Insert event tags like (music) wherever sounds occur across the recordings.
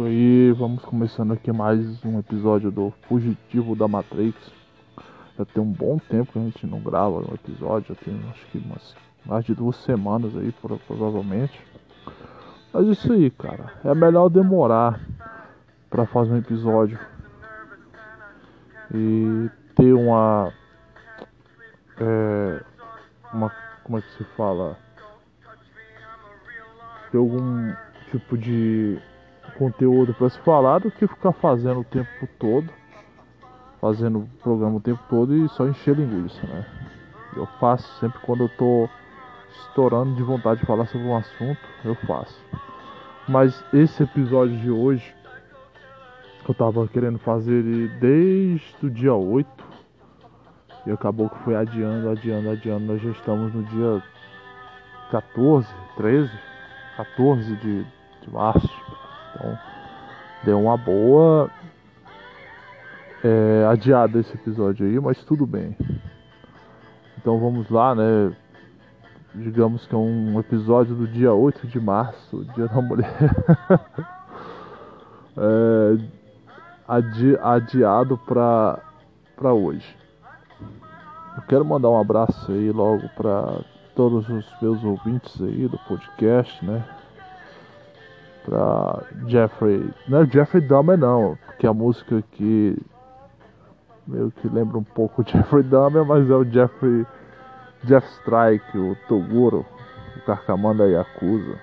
isso aí, vamos começando aqui mais um episódio do Fugitivo da Matrix. Já tem um bom tempo que a gente não grava um episódio, já tem acho que umas mais de duas semanas aí, provavelmente. Mas isso aí, cara, é melhor demorar para fazer um episódio e ter uma. É, uma. Como é que se fala? Ter algum tipo de conteúdo para se falar do que ficar fazendo o tempo todo, fazendo o programa o tempo todo e só encher linguiça, né? Eu faço sempre quando eu tô estourando de vontade de falar sobre um assunto, eu faço. Mas esse episódio de hoje eu tava querendo fazer ele desde o dia 8 e acabou que foi adiando, adiando, adiando. Nós já estamos no dia 14, 13, 14 de de março. Então deu uma boa é, adiada esse episódio aí, mas tudo bem. Então vamos lá, né? Digamos que é um episódio do dia 8 de março, dia da mulher. (laughs) é, adi, adiado pra, pra hoje. Eu quero mandar um abraço aí logo para todos os meus ouvintes aí do podcast, né? Pra Jeffrey. Não é Jeffrey Dahmer não, porque a música aqui meio que lembra um pouco (laughs) Jeffrey Dahmer, mas é o Jeffrey Jeff Strike, o Toguro, o Carcamanda Yakuza.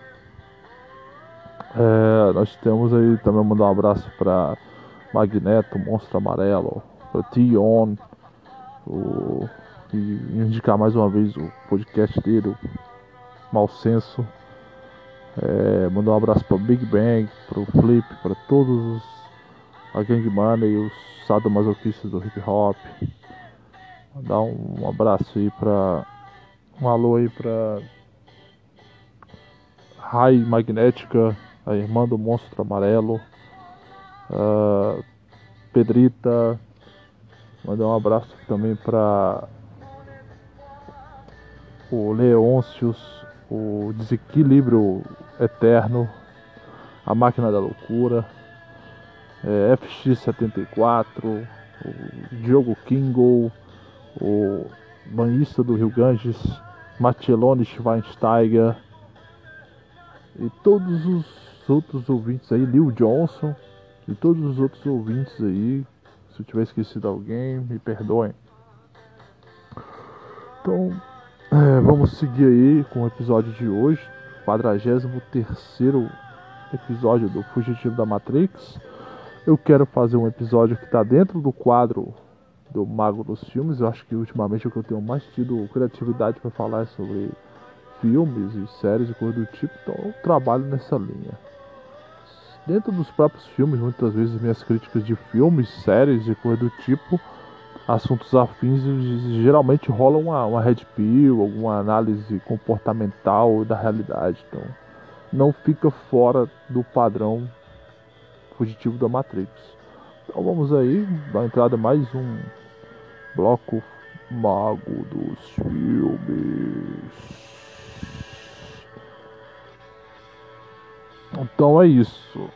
É, nós temos aí também mandar um abraço para Magneto, Monstro Amarelo, para Tion, o, e indicar mais uma vez o podcast dele, o Mal Senso. É, mandar um abraço para Big Bang, para o Flip, para todos os a Gang Money e os sadomasoquistas do hip hop. Mandar um, abraço aí para um alô aí para Rai Magnética, a irmã do Monstro Amarelo, uh, Pedrita. Mandar um abraço também para o Leôncios, o Desequilíbrio Eterno, A Máquina da Loucura, é, FX74, o Diogo Kingo, o banhista do Rio Ganges, Matilone Schweinsteiger e todos os outros ouvintes aí, Lil Johnson e todos os outros ouvintes aí. Se eu tiver esquecido alguém, me perdoem. Então, é, vamos seguir aí com o episódio de hoje, 43 episódio do Fugitivo da Matrix. Eu quero fazer um episódio que está dentro do quadro do Mago dos Filmes. Eu acho que ultimamente é o que eu tenho mais tido criatividade para falar sobre filmes e séries e coisas do tipo, então eu trabalho nessa linha. Dentro dos próprios filmes, muitas vezes minhas críticas de filmes, séries e coisas do tipo assuntos afins geralmente rola uma, uma red pill, alguma análise comportamental da realidade. Então não fica fora do padrão fugitivo da Matrix. Então vamos aí, dar entrada mais um bloco mago dos filmes. Então é isso.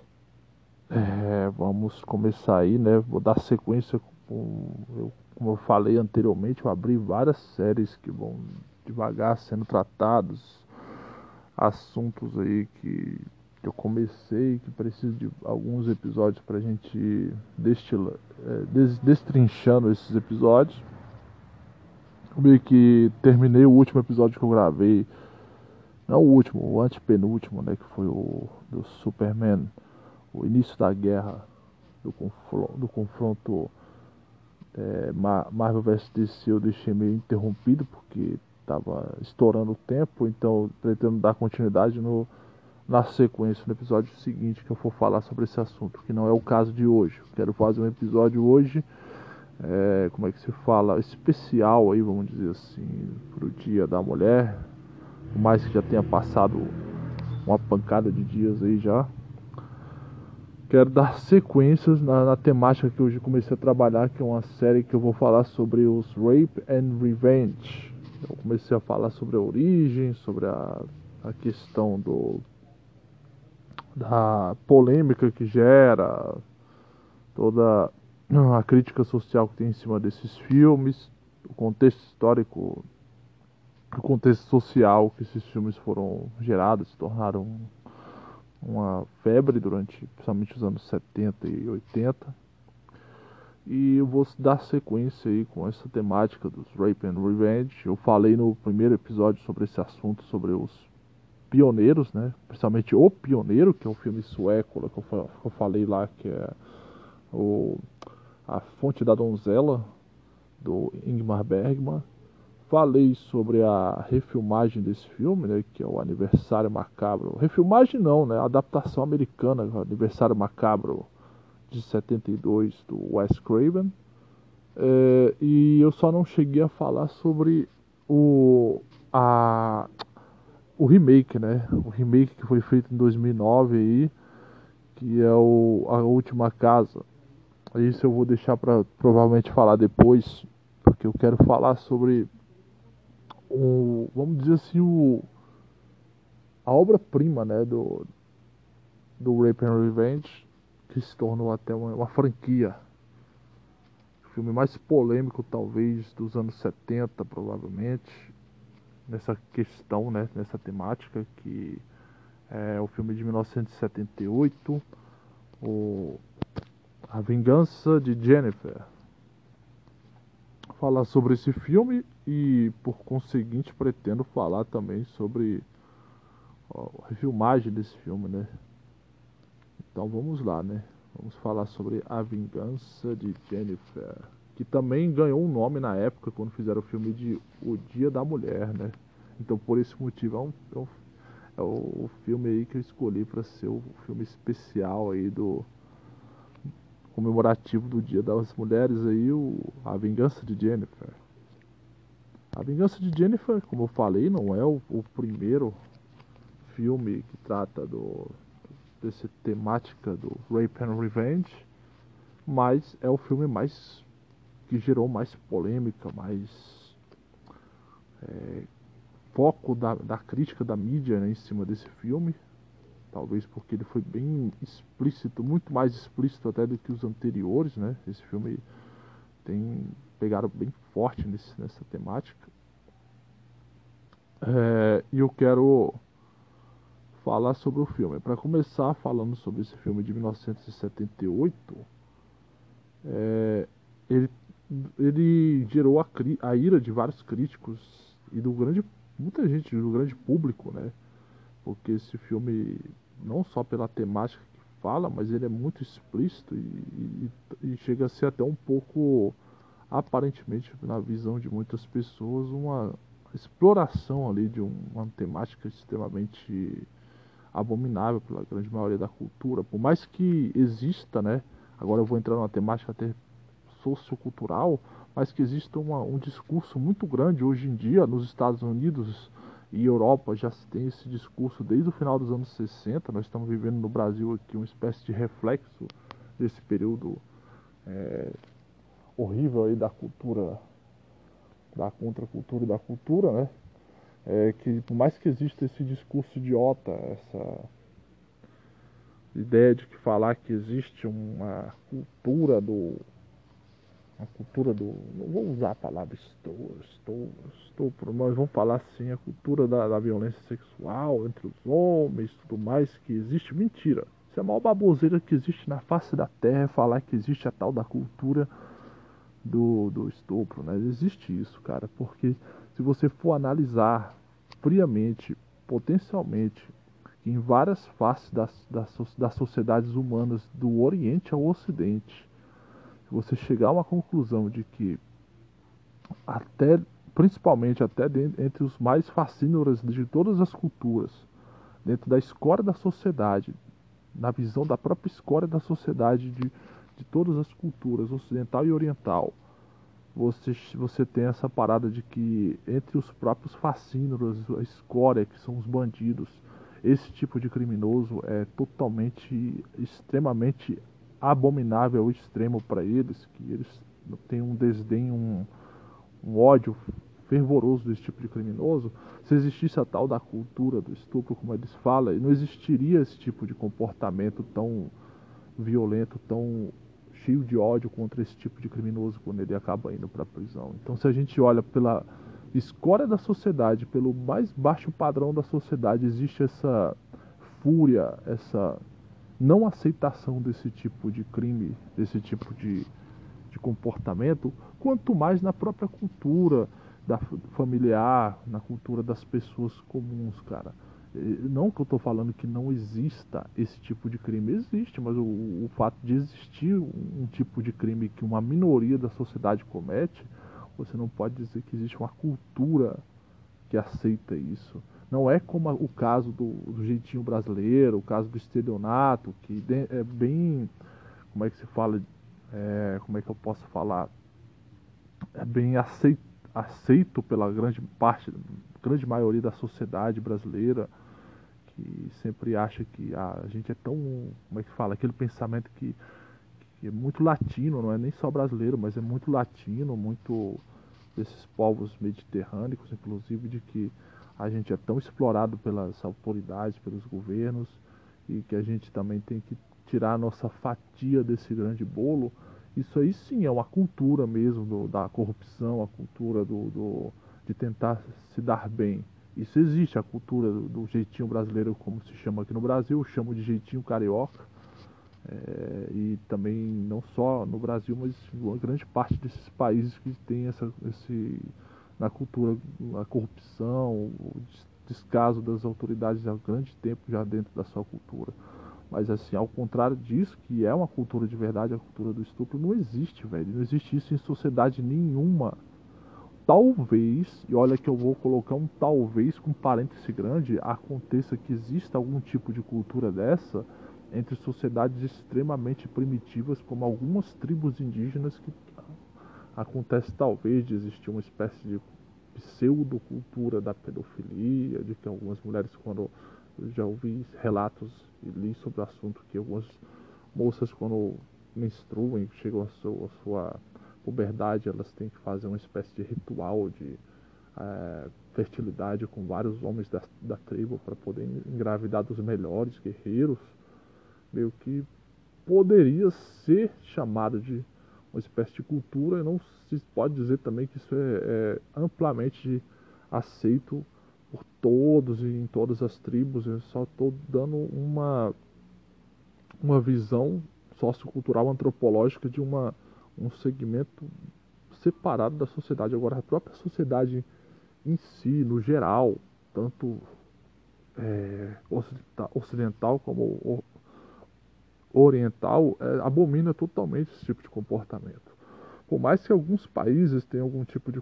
É, vamos começar aí, né? Vou dar sequência com eu como eu falei anteriormente, eu abri várias séries que vão devagar sendo tratados, assuntos aí que, eu comecei, que preciso de alguns episódios para a gente destila, é, des, destrinchando esses episódios. Meio que terminei o último episódio que eu gravei, não o último, o antepenúltimo, né, que foi o do Superman, o início da guerra, do confronto, do confronto é, Marvel vs. DC eu deixei meio interrompido porque estava estourando o tempo, então pretendo dar continuidade no, na sequência, no episódio seguinte que eu for falar sobre esse assunto, que não é o caso de hoje. Quero fazer um episódio hoje, é, como é que se fala, especial aí, vamos dizer assim, para o Dia da Mulher, por mais que já tenha passado uma pancada de dias aí já quero dar sequências na, na, temática que hoje comecei a trabalhar, que é uma série que eu vou falar sobre os Rape and Revenge. Eu comecei a falar sobre a origem, sobre a, a questão do da polêmica que gera, toda a crítica social que tem em cima desses filmes, o contexto histórico, o contexto social que esses filmes foram gerados, se tornaram uma febre durante, principalmente os anos 70 e 80. E eu vou dar sequência aí com essa temática dos Rape and Revenge. Eu falei no primeiro episódio sobre esse assunto, sobre os pioneiros, né? Principalmente O Pioneiro, que é um filme sueco que eu falei lá, que é o, A Fonte da Donzela, do Ingmar Bergman. Falei sobre a refilmagem desse filme, né, que é o Aniversário Macabro. Refilmagem não, né? A adaptação americana, Aniversário Macabro de 72 do Wes Craven. É, e eu só não cheguei a falar sobre o a o remake, né? O remake que foi feito em 2009 aí, que é o a última casa. Isso eu vou deixar para provavelmente falar depois, porque eu quero falar sobre o, vamos dizer assim, o, a obra-prima né, do, do Rape and Revenge, que se tornou até uma, uma franquia. O filme mais polêmico, talvez, dos anos 70, provavelmente, nessa questão, né, nessa temática, que é o filme de 1978, o A Vingança de Jennifer falar sobre esse filme e, por conseguinte, pretendo falar também sobre a filmagem desse filme, né? Então vamos lá, né? Vamos falar sobre A Vingança de Jennifer, que também ganhou um nome na época quando fizeram o filme de O Dia da Mulher, né? Então por esse motivo é, um, é, um, é o filme aí que eu escolhi para ser o filme especial aí do comemorativo do Dia das Mulheres aí, o, A Vingança de Jennifer. A Vingança de Jennifer, como eu falei, não é o, o primeiro filme que trata do dessa temática do Rape and Revenge, mas é o filme mais que gerou mais polêmica, mais é, foco da, da crítica da mídia né, em cima desse filme. Talvez porque ele foi bem explícito, muito mais explícito até do que os anteriores, né? Esse filme tem pegaram bem forte nesse, nessa temática. É, e eu quero falar sobre o filme. Para começar falando sobre esse filme de 1978, é, ele, ele gerou a, a, ira de vários críticos e do grande muita gente do grande público, né? Porque esse filme não só pela temática que fala, mas ele é muito explícito e, e, e chega a ser até um pouco, aparentemente, na visão de muitas pessoas, uma exploração ali de uma temática extremamente abominável pela grande maioria da cultura. Por mais que exista, né? Agora eu vou entrar numa temática até sociocultural, mas que exista uma, um discurso muito grande hoje em dia nos Estados Unidos e Europa já se tem esse discurso desde o final dos anos 60. Nós estamos vivendo no Brasil aqui uma espécie de reflexo desse período é, horrível aí da cultura, da contracultura e da cultura, né? É que por mais que exista esse discurso idiota, essa ideia de que falar que existe uma cultura do a cultura do. Não vou usar a palavra estupro, estupro, estupro mas vamos falar assim, a cultura da, da violência sexual entre os homens tudo mais, que existe. Mentira. Isso é a maior baboseira que existe na face da terra, é falar que existe a tal da cultura do, do estupro, né? Existe isso, cara, porque se você for analisar friamente, potencialmente, em várias faces das, das, das sociedades humanas do Oriente ao Ocidente, você chegar a uma conclusão de que até principalmente até dentro, entre os mais fascínoros de todas as culturas, dentro da escória da sociedade, na visão da própria escória da sociedade de, de todas as culturas, ocidental e oriental, você, você tem essa parada de que entre os próprios fascínoros, a escória, que são os bandidos, esse tipo de criminoso é totalmente, extremamente abominável extremo para eles, que eles têm um desdém, um, um ódio fervoroso desse tipo de criminoso, se existisse a tal da cultura do estupro, como eles falam, não existiria esse tipo de comportamento tão violento, tão cheio de ódio contra esse tipo de criminoso quando ele acaba indo para a prisão. Então, se a gente olha pela escória da sociedade, pelo mais baixo padrão da sociedade, existe essa fúria, essa não aceitação desse tipo de crime, desse tipo de, de comportamento, quanto mais na própria cultura da familiar, na cultura das pessoas comuns, cara. Não que eu estou falando que não exista esse tipo de crime, existe, mas o, o fato de existir um, tipo de crime que uma minoria da sociedade comete, você não pode dizer que existe uma cultura que aceita isso. Não é como o caso do, do jeitinho brasileiro, o caso do estelionato, que é bem. Como é que se fala? É, como é que eu posso falar? É bem aceito, aceito pela grande parte, grande maioria da sociedade brasileira que sempre acha que a gente é tão, como é que fala, aquele pensamento que, que é muito latino, não é nem só brasileiro, mas é muito latino, muito desses povos mediterrâneos, inclusive, de que a gente é tão explorado pelas autoridades, pelos governos, e que a gente também tem que tirar a nossa fatia desse grande bolo. Isso aí sim é uma cultura mesmo do, da corrupção, a cultura do, do, de tentar se dar bem. Isso existe, a cultura do, jeitinho brasileiro, como se chama aqui no Brasil, eu chamo de jeitinho carioca. É, e também não só no Brasil, mas uma grande parte desses países que tem essa, esse, na cultura, a corrupção, o descaso das autoridades há grande tempo já dentro da sua cultura. Mas assim, ao contrário disso, que é uma cultura de verdade, a cultura do estupro, não existe, velho. Não existe isso em sociedade nenhuma talvez, e olha que eu vou colocar um talvez com parêntese grande, aconteça que exista algum tipo de cultura dessa entre sociedades extremamente primitivas, como algumas tribos indígenas que acontece talvez de existir uma espécie de pseudocultura da pedofilia, de que algumas mulheres, quando já ouvi relatos e li sobre o assunto, que algumas moças quando menstruam, chegam à sua, sua puberdade, elas têm que fazer uma espécie de ritual de é, fertilidade com vários homens da, da tribo para poder engravidar dos melhores guerreiros, meio que poderia ser chamado de uma espécie de cultura e não se pode dizer também que isso é, é amplamente aceito por todos e em todas as tribos. Eu só estou dando uma, uma visão sociocultural antropológica de uma um segmento separado da sociedade. Agora, a própria sociedade em si, no geral, tanto é, ocidental como oriental, é, abomina totalmente esse tipo de comportamento. Por mais que alguns países tenham algum tipo de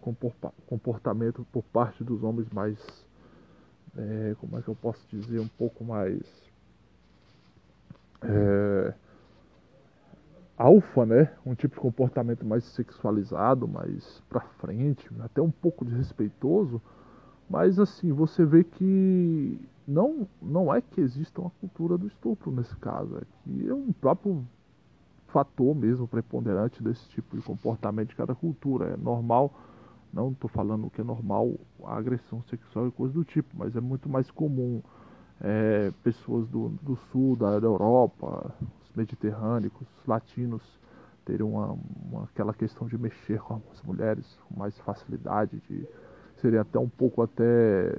comportamento por parte dos homens mais, é, como é que eu posso dizer, um pouco mais é, alfa, né? Um tipo de comportamento mais sexualizado, mais pra frente, até um pouco desrespeitoso. Mas assim, você vê que não, não é que exista uma cultura do estupro nesse caso, é que é um próprio fator mesmo preponderante desse tipo de comportamento de cada cultura. É normal, não estou falando que é normal a agressão sexual e coisa do tipo, mas é muito mais comum é, pessoas do, do sul, da Europa, mediterrâneos, latinos, teriam uma, uma, aquela questão de mexer com as mulheres com mais facilidade, de serem até um pouco até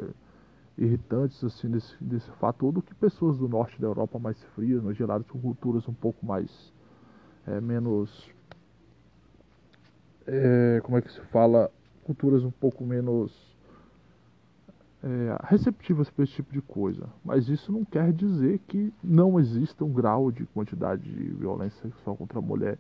irritantes assim desse, desse fato, do que pessoas do norte da Europa mais frias, mais geladas, com culturas um pouco mais é, menos é, como é que se fala, culturas um pouco menos é, receptivas para esse tipo de coisa. Mas isso não quer dizer que não exista um grau de quantidade de violência sexual contra a mulher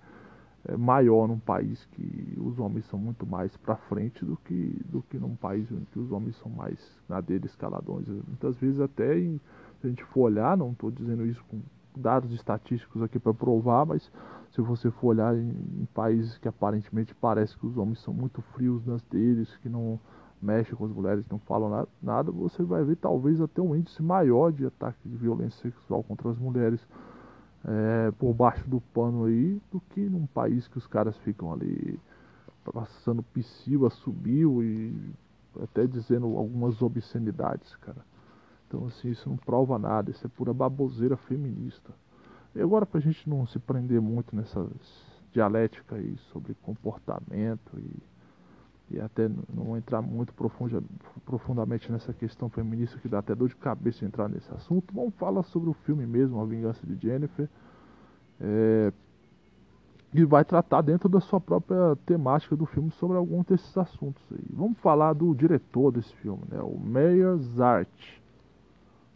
é, maior num país que os homens são muito mais para frente do que, do que num país em que os homens são mais na dele escaladões. Muitas vezes até em, se a gente for olhar, não estou dizendo isso com dados estatísticos aqui para provar, mas se você for olhar em, em países que aparentemente parece que os homens são muito frios nas deles, que não mexe com as mulheres, não falam nada, você vai ver talvez até um índice maior de ataque de violência sexual contra as mulheres é, por baixo do pano aí do que num país que os caras ficam ali passando psiu, subiu e até dizendo algumas obscenidades, cara. Então, assim, isso não prova nada, isso é pura baboseira feminista. E agora, pra gente não se prender muito nessas dialética aí sobre comportamento e, e até não entrar muito profunda, profundamente nessa questão feminista que dá até dor de cabeça entrar nesse assunto, vamos falar sobre o filme mesmo, A Vingança de Jennifer. É, e vai tratar dentro da sua própria temática do filme sobre alguns desses assuntos aí. Vamos falar do diretor desse filme, né? O Meyer Zart.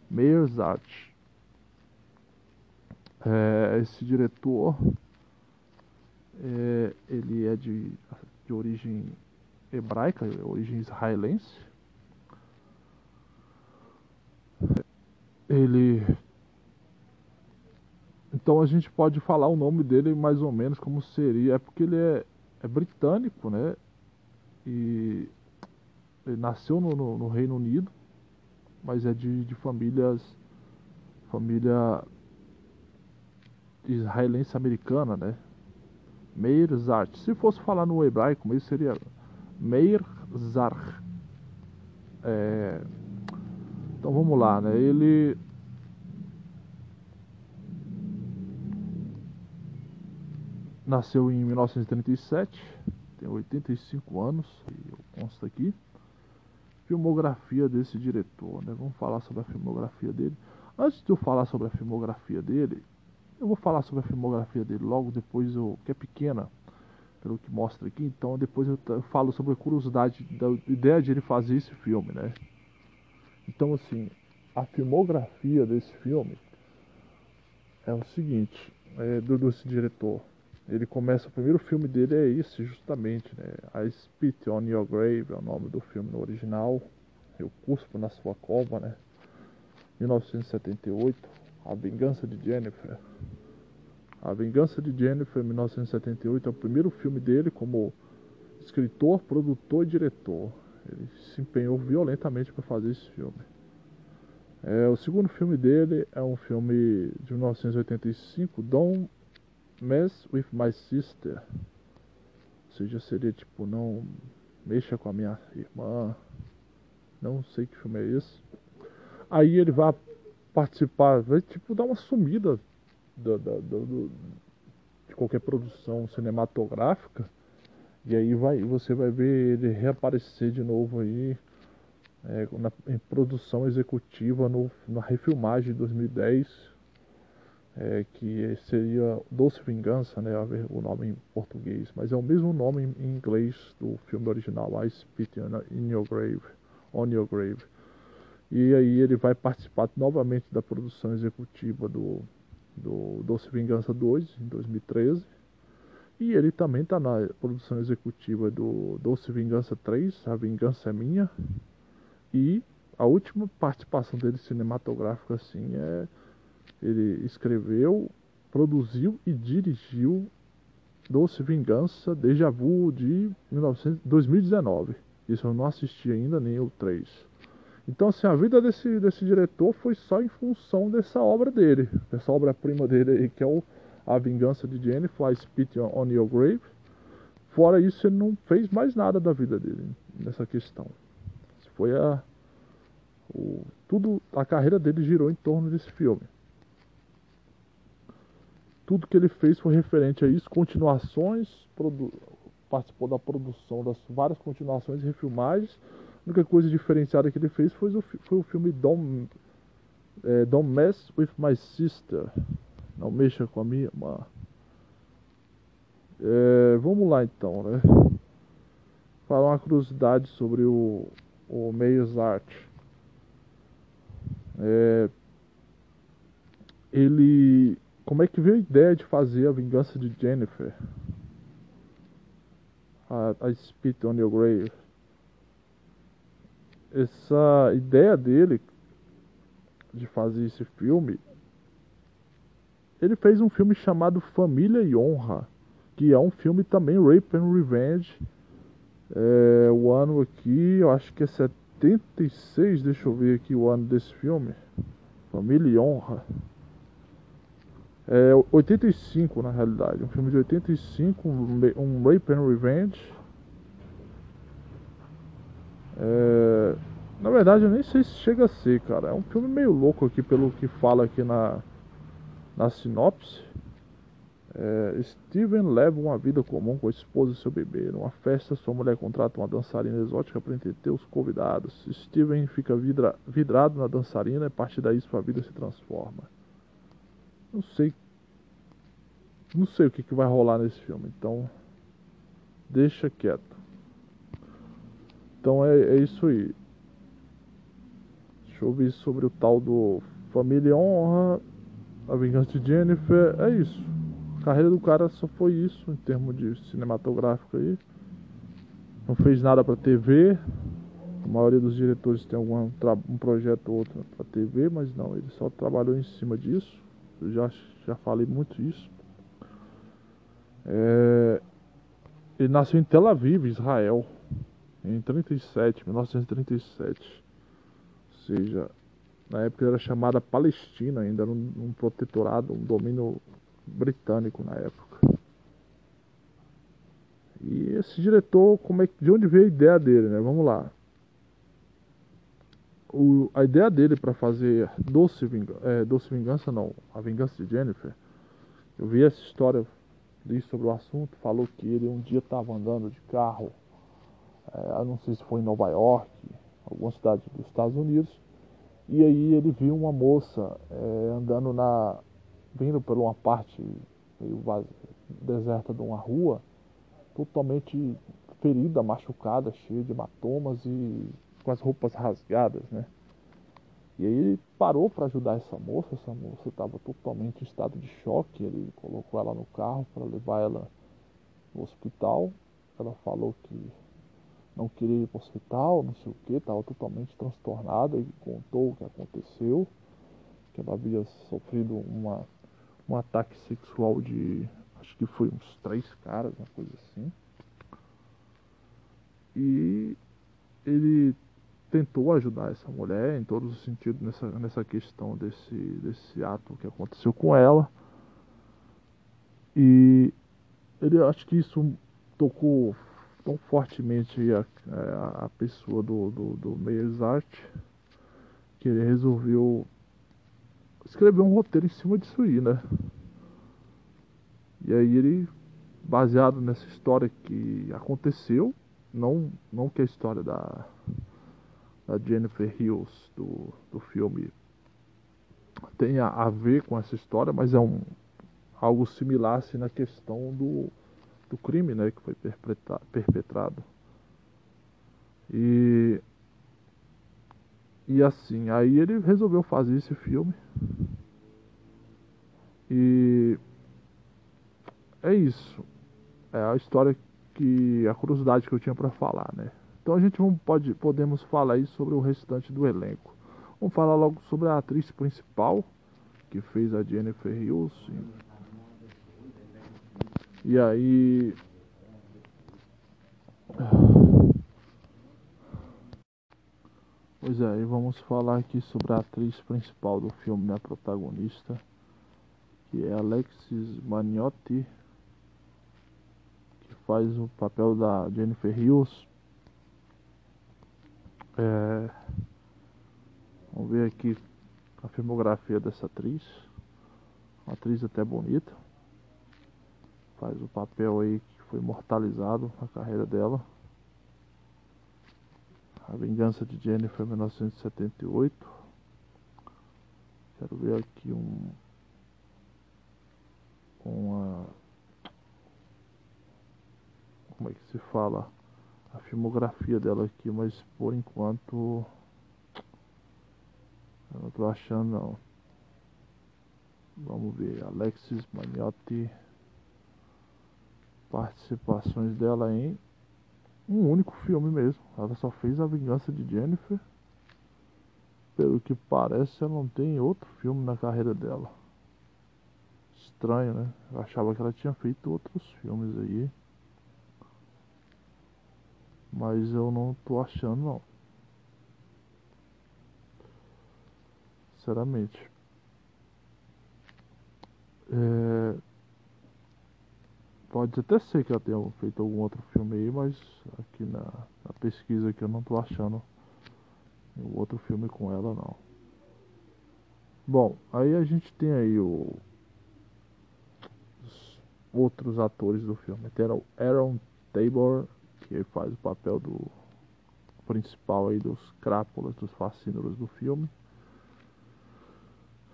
Meyer Zart. É, esse diretor é, ele é de, de origem hebraica, origem israelense. Ele. Então a gente pode falar o nome dele mais ou menos como seria. É porque ele é, é britânico, né? E ele nasceu no, no, no Reino Unido, mas é de, de famílias. Família israelense americana, né? Meir Zart. Se fosse falar no hebraico, isso seria Meir. É... Então vamos lá, né? Ele nasceu em 1937, tem 85 anos, consta aqui. Filmografia desse diretor, né? Vamos falar sobre a filmografia dele. Antes de eu falar sobre a filmografia dele, eu vou falar sobre a filmografia dele logo depois, eu, que é pequena, pelo que mostra aqui. Então depois eu, falo sobre a curiosidade da ideia de ele fazer esse filme, né? Então assim, a filmografia desse filme é o seguinte, é, do desse diretor. Ele começa, o primeiro filme dele é esse, justamente, né? I Spit on Your Grave é o nome do filme no original. Eu cuspo na sua cova, né? 1978. A Vingança de Jennifer. A Vingança de Jennifer, 1978, é o primeiro filme dele como escritor, produtor e diretor. Ele se empenhou violentamente para fazer esse filme. É, o segundo filme dele é um filme de 1985, Don't Mess with My Sister. Ou seja, seria tipo, não mexa com a minha irmã. Não sei que filme é esse. Aí ele vai participar, vai tipo dar uma sumida da, da, do, de qualquer produção cinematográfica. E aí vai, você vai ver ele reaparecer de novo aí é, na, em produção executiva no, na refilmagem de 2010, é, que seria Doce Vingança, né, o nome em português, mas é o mesmo nome em inglês do filme original, I Spit in Your Grave, On Your Grave. E aí ele vai participar novamente da produção executiva do, do Doce Vingança 2, em 2013. E ele também está na produção executiva do Doce Vingança 3, A Vingança é Minha. E a última participação dele cinematográfica assim é ele escreveu, produziu e dirigiu Doce Vingança Deja Vu de 19, 2019. Isso eu não assisti ainda, nem o 3. Então, assim, a vida desse, desse diretor foi só em função dessa obra dele, dessa obra-prima dele aí, que é o A Vingança de Jennifer, I Spit on Your Grave. Fora isso, ele não fez mais nada da vida dele nessa questão. Foi a. O, tudo, a carreira dele girou em torno desse filme. Tudo que ele fez foi referente a isso, continuações, produ, participou da produção das várias continuações e refilmagens a única coisa diferenciada que ele fez foi o, foi o filme Don't, é, Don't Mess With My Sister. Não mexa com a minha irmã. É, vamos lá então, né? Falar uma curiosidade sobre o, o Meyers Art. É, ele. Como é que veio a ideia de fazer a vingança de Jennifer? A, a Spit on Your Grave essa ideia dele de fazer esse filme, ele fez um filme chamado Família e Honra, que é um filme também Rape and Revenge. É, o ano aqui, eu acho que é 76, deixa eu ver aqui o ano desse filme. Família e Honra. É 85 na realidade, um filme de 85, um, Rape and Revenge. É, na verdade, eu nem sei se chega a ser, cara. É um filme meio louco aqui, pelo que fala aqui na, na sinopse. É, Steven leva uma vida comum com a esposa e seu bebê. Numa festa, sua mulher contrata uma dançarina exótica para entreter os convidados. Steven fica vidra, vidrado na dançarina e a partir daí sua vida se transforma. Não sei. Não sei o que, que vai rolar nesse filme, então. Deixa quieto. Então é, é isso aí. Deixa eu ver sobre o tal do Família Honra, A Vingança de Jennifer. É isso. A carreira do cara só foi isso em termos de cinematográfico aí. Não fez nada para TV. A maioria dos diretores tem algum um projeto ou outro para TV, mas não, ele só trabalhou em cima disso. Eu já, já falei muito isso. É, ele nasceu em Tel Aviv, Israel, em 37, 1937 seja, na época era chamada Palestina, ainda era um, um protetorado, um domínio britânico na época. E esse diretor, como é, de onde veio a ideia dele, né? Vamos lá. O, a ideia dele para fazer Doce Vingança, é, Doce Vingança não, A Vingança de Jennifer, eu vi essa história, li sobre o assunto, falou que ele um dia estava andando de carro, é, não sei se foi em Nova York, alguma cidade dos Estados Unidos, e aí ele viu uma moça é, andando na. vindo por uma parte meio deserta de uma rua, totalmente ferida, machucada, cheia de hematomas e com as roupas rasgadas, né? E aí ele parou para ajudar essa moça, essa moça estava totalmente em estado de choque, ele colocou ela no carro para levar ela no hospital. Ela falou que não queria ir para o hospital, não sei o que, estava totalmente transtornada e contou o que aconteceu, que ela havia sofrido uma, um ataque sexual de, acho que foi uns três caras, uma coisa assim. E ele tentou ajudar essa mulher em todos os sentidos nessa, nessa questão desse, desse ato que aconteceu com ela. E ele acho que isso tocou tão fortemente a, a, a pessoa do, do, do Meyers que ele resolveu escrever um roteiro em cima disso aí, né? E aí ele, baseado nessa história que aconteceu, não, não que a história da, da Jennifer Hills do, do filme tenha a ver com essa história, mas é um algo similar assim, na questão do do crime né, que foi perpetrado. E, e assim, aí ele resolveu fazer esse filme. E é isso. É a história que. a curiosidade que eu tinha para falar, né? Então a gente pode, podemos falar aí sobre o restante do elenco. Vamos falar logo sobre a atriz principal, que fez a Jennifer Hills. E aí. Pois é, e vamos falar aqui sobre a atriz principal do filme, a protagonista, que é Alexis Maniotti, que faz o papel da Jennifer Hills. É... Vamos ver aqui a filmografia dessa atriz. Uma atriz até bonita faz o papel aí que foi imortalizado na carreira dela. A Vingança de Jennifer 1978. Quero ver aqui um uma como é que se fala a filmografia dela aqui, mas por enquanto eu não tô achando não. Vamos ver, Alexis Maniotti participações dela em um único filme mesmo. Ela só fez A Vingança de Jennifer. Pelo que parece, ela não tem outro filme na carreira dela. Estranho, né? Eu achava que ela tinha feito outros filmes aí. Mas eu não tô achando não. Sinceramente. É... Pode até ser que ela tenha feito algum outro filme aí, mas aqui na, na pesquisa aqui eu não tô achando o outro filme com ela não. Bom, aí a gente tem aí o, os outros atores do filme. Tem o Aaron Tabor, que faz o papel do principal aí dos crápulas, dos fascínoros do filme.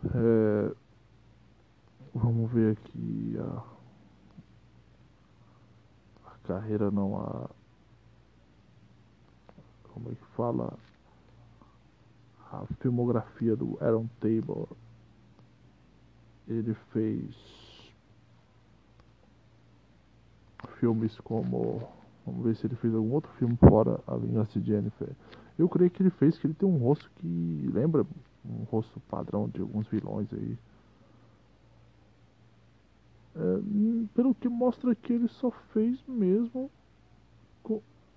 É, vamos ver aqui a carreira não a como é que fala a filmografia do Aaron Tabor. Ele fez filmes como. Vamos ver se ele fez algum outro filme fora A Vingança de Jennifer. Eu creio que ele fez, que ele tem um rosto que lembra um rosto padrão de alguns vilões aí. É, pelo que mostra que ele só fez mesmo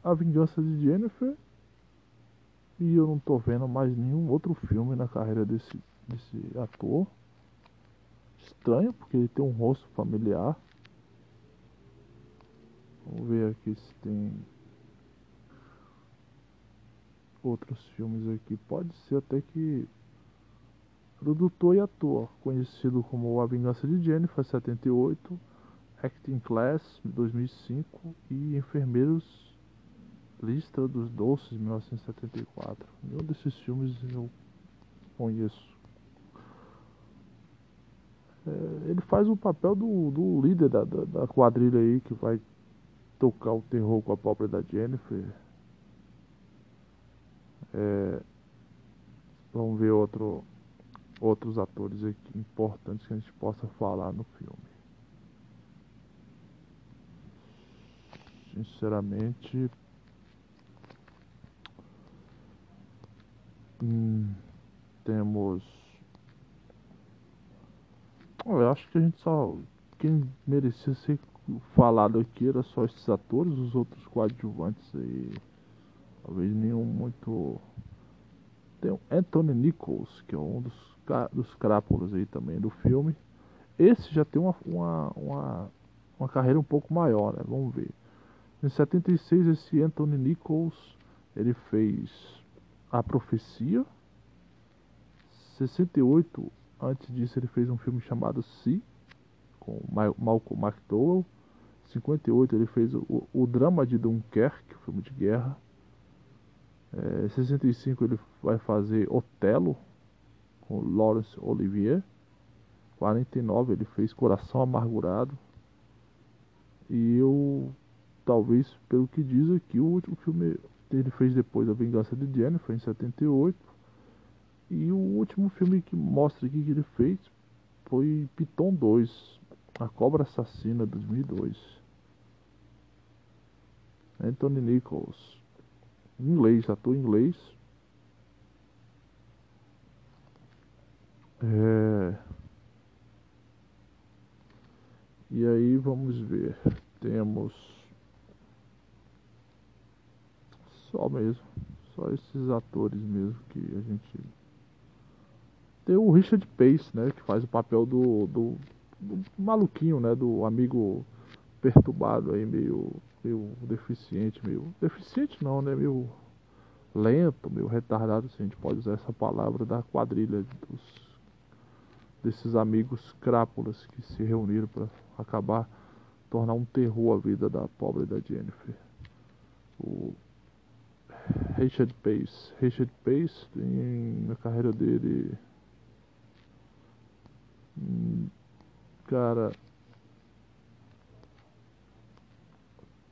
A Vingança de Jennifer e eu não tô vendo mais nenhum outro filme na carreira desse, desse ator. Estranho, porque ele tem um rosto familiar. Vamos ver aqui se tem outros filmes aqui. Pode ser até que produtor e ator, conhecido como A Vingança de Jennifer, 78, Acting Class, 2005 e Enfermeiros Lista dos Doces, 1974. Nenhum desses filmes eu conheço. É, ele faz o papel do, do líder da, da, da, quadrilha aí que vai tocar o terror com a própria da Jennifer. É, vamos ver outro, outros atores aqui importantes que a gente possa falar no filme. Sinceramente, Hum, temos. Eu acho que a gente só. Quem merecia ser falado aqui era só esses atores, os outros coadjuvantes aí. Talvez nenhum muito. Tem o Anthony Nichols, que é um dos, dos crápulos aí também do filme. Esse já tem uma, uma, uma, uma carreira um pouco maior, né? Vamos ver. Em 76, esse Anthony Nichols ele fez a Profecia. 68, antes disso, ele fez um filme chamado Si, com Malcolm McDowell. 58, ele fez o, o drama de Dunkerque, filme de guerra. É, 65, ele vai fazer Otelo, com Laurence Olivier. 49, ele fez Coração Amargurado. E eu, talvez, pelo que diz aqui, o último filme ele fez depois A Vingança de Jennifer, em 78. E o último filme que mostra aqui que ele fez foi Piton 2, A Cobra Assassina, 2002. Anthony Nichols, inglês, ator inglês. É... E aí vamos ver, temos Só mesmo. Só esses atores mesmo que a gente. Tem o Richard Pace, né? Que faz o papel do, do, do maluquinho, né? Do amigo perturbado aí, meio, meio deficiente, meio. Deficiente não, né? Meio lento, meio retardado, se a gente pode usar essa palavra, da quadrilha dos, desses amigos crápulas que se reuniram para acabar tornar um terror a vida da pobre da Jennifer. O Richard Pace. Richard Pace tem na carreira dele. Cara.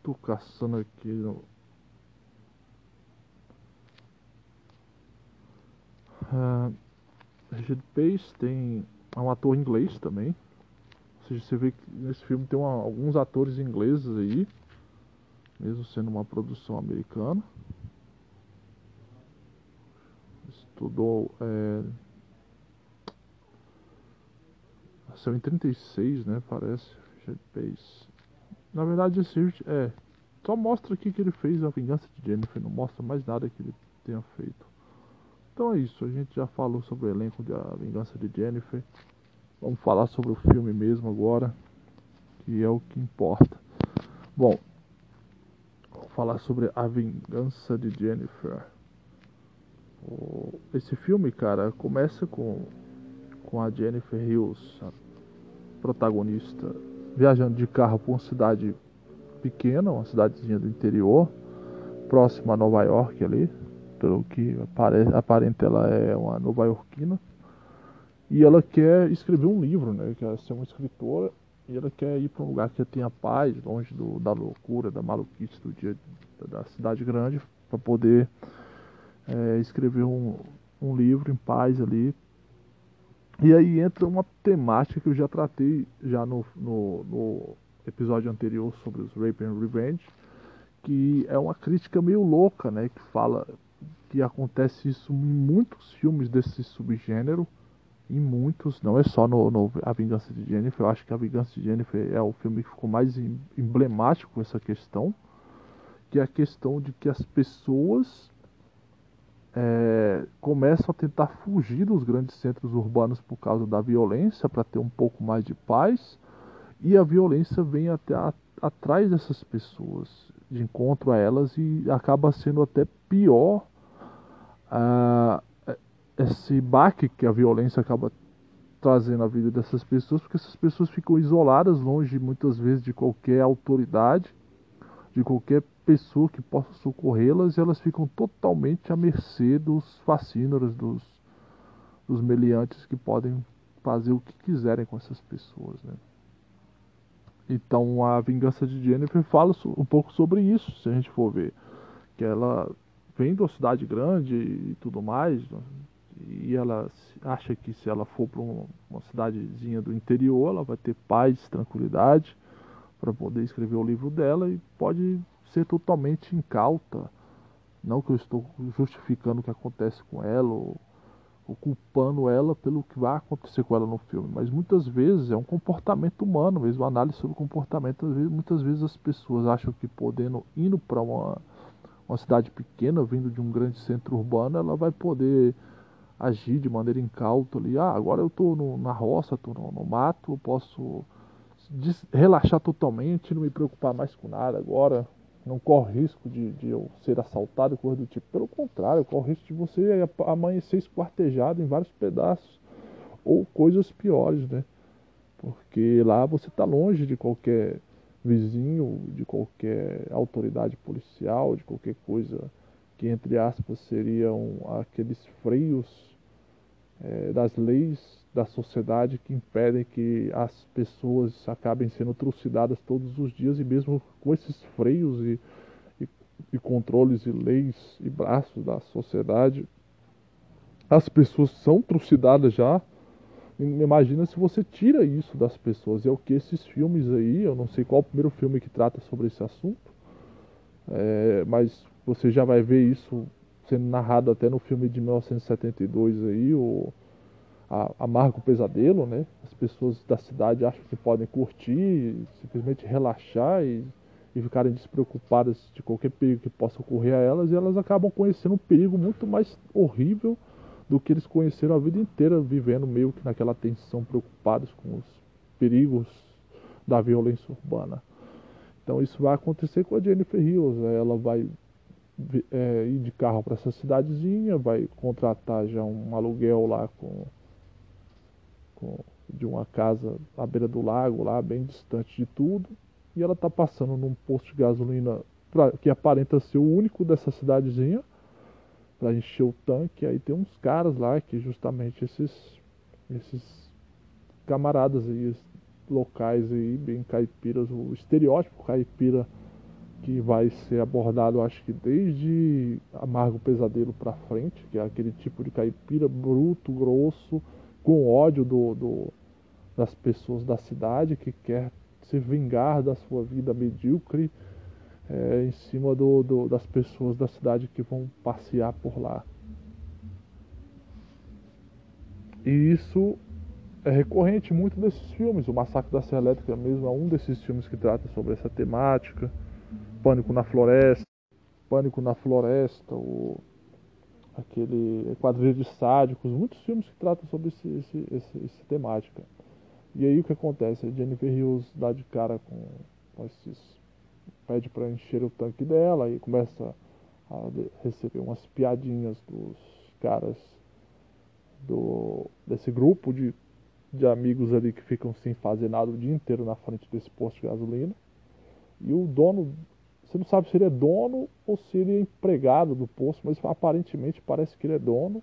Tô caçando aqui. Uh, Richard Pace tem. É um ator inglês também. Ou seja, você vê que nesse filme tem uma, alguns atores ingleses aí. Mesmo sendo uma produção americana estudou. É, nasceu em 36, né? Parece. Na verdade, esse é. Só mostra aqui que ele fez a vingança de Jennifer, não mostra mais nada que ele tenha feito. Então é isso, a gente já falou sobre o elenco de A Vingança de Jennifer. Vamos falar sobre o filme mesmo agora. que é o que importa. Bom, vou falar sobre A Vingança de Jennifer. Esse filme, cara, começa com, com a Jennifer Hills, a protagonista, viajando de carro para uma cidade pequena, uma cidadezinha do interior, próxima a Nova York ali, pelo que aparenta ela é uma nova iorquina. E ela quer escrever um livro, né? Quer ser uma escritora e ela quer ir para um lugar que tenha paz, longe do, da loucura, da maluquice do dia da cidade grande, para poder é, escrever um, um livro em paz ali. E aí entra uma temática que eu já tratei já no, no, no episódio anterior sobre os Rape and Revenge, que é uma crítica meio louca, né? Que fala que acontece isso em muitos filmes desse subgênero, em muitos, não é só no, no, A Vingança de Jennifer, eu acho que A Vingança de Jennifer é o filme que ficou mais emblemático com essa questão, que é a questão de que as pessoas é, começam a tentar fugir dos grandes centros urbanos por causa da violência, para ter um pouco mais de paz, e a violência vem até a, atrás dessas pessoas, de encontro a elas, e acaba sendo até pior ah, esse baque que a violência acaba trazendo à vida dessas pessoas, porque essas pessoas ficam isoladas, longe muitas vezes de qualquer autoridade, de qualquer pessoa que possa socorrê-las e elas ficam totalmente à mercê dos fascínoras, dos, dos meliantes que podem fazer o que quiserem com essas pessoas. Né? Então a vingança de Jennifer fala um pouco sobre isso, se a gente for ver. Que ela vem de uma cidade grande e tudo mais, e ela acha que se ela for para uma cidadezinha do interior, ela vai ter paz, tranquilidade para poder escrever o livro dela e pode ser totalmente incauta. Não que eu estou justificando o que acontece com ela ou, ou, culpando ela pelo que vai acontecer com ela no filme, mas muitas vezes é um comportamento humano mesmo, análise sobre comportamento. Muitas vezes as pessoas acham que podendo indo para uma, uma cidade pequena, vindo de um grande centro urbano, ela vai poder agir de maneira incauta ali. Ah, agora eu estou na roça, estou no, no mato, eu posso relaxar totalmente, não me preocupar mais com nada agora, não corre risco de, de eu ser assaltado, coisa do tipo. Pelo contrário, corre risco de você amanhecer esquartejado em vários pedaços. Ou coisas piores, né? Porque lá você está longe de qualquer vizinho, de qualquer autoridade policial, de qualquer coisa que, entre aspas, seriam aqueles freios é, das leis da sociedade que impedem que as pessoas acabem sendo trucidadas todos os dias e mesmo com esses freios e, e, e controles e leis e braços da sociedade, as pessoas são trucidadas já. Imagina se você tira isso das pessoas. É o que esses filmes aí, eu não sei qual o primeiro filme que trata sobre esse assunto, é, mas você já vai ver isso sendo narrado até no filme de 1972 aí, amargo pesadelo, né? As pessoas da cidade acham que podem curtir, simplesmente relaxar e, e ficarem despreocupadas de qualquer perigo que possa ocorrer a elas e elas acabam conhecendo um perigo muito mais horrível do que eles conheceram a vida inteira vivendo meio que naquela tensão, preocupados com os perigos da violência urbana. Então isso vai acontecer com a Jennifer Hills, né? ela vai é, ir de carro para essa cidadezinha, vai contratar já um aluguel lá com de uma casa à beira do lago, lá bem distante de tudo, e ela está passando num posto de gasolina pra, que aparenta ser o único dessa cidadezinha para encher o tanque. Aí tem uns caras lá que justamente esses esses camaradas aí locais aí bem caipiras, o estereótipo caipira que vai ser abordado, acho que desde Amargo Pesadelo para frente, que é aquele tipo de caipira bruto, grosso, com ódio do, do, das pessoas da cidade, que quer se vingar da sua vida medíocre é, em cima do, do, das pessoas da cidade que vão passear por lá. E isso é recorrente muito desses filmes. O Massacre da Serra Elétrica mesmo é um desses filmes que trata sobre essa temática. Pânico na Floresta. Pânico na Floresta, o aquele quadrilha de sádicos, muitos filmes que tratam sobre esse, esse, esse, essa temática. E aí o que acontece? A Jennifer Hills dá de cara com, com esses. pede para encher o tanque dela e começa a receber umas piadinhas dos caras do, desse grupo de, de amigos ali que ficam sem fazer nada o dia inteiro na frente desse posto de gasolina. E o dono, você não sabe se ele é dono ou se ele é empregado do posto, mas aparentemente parece que ele é dono.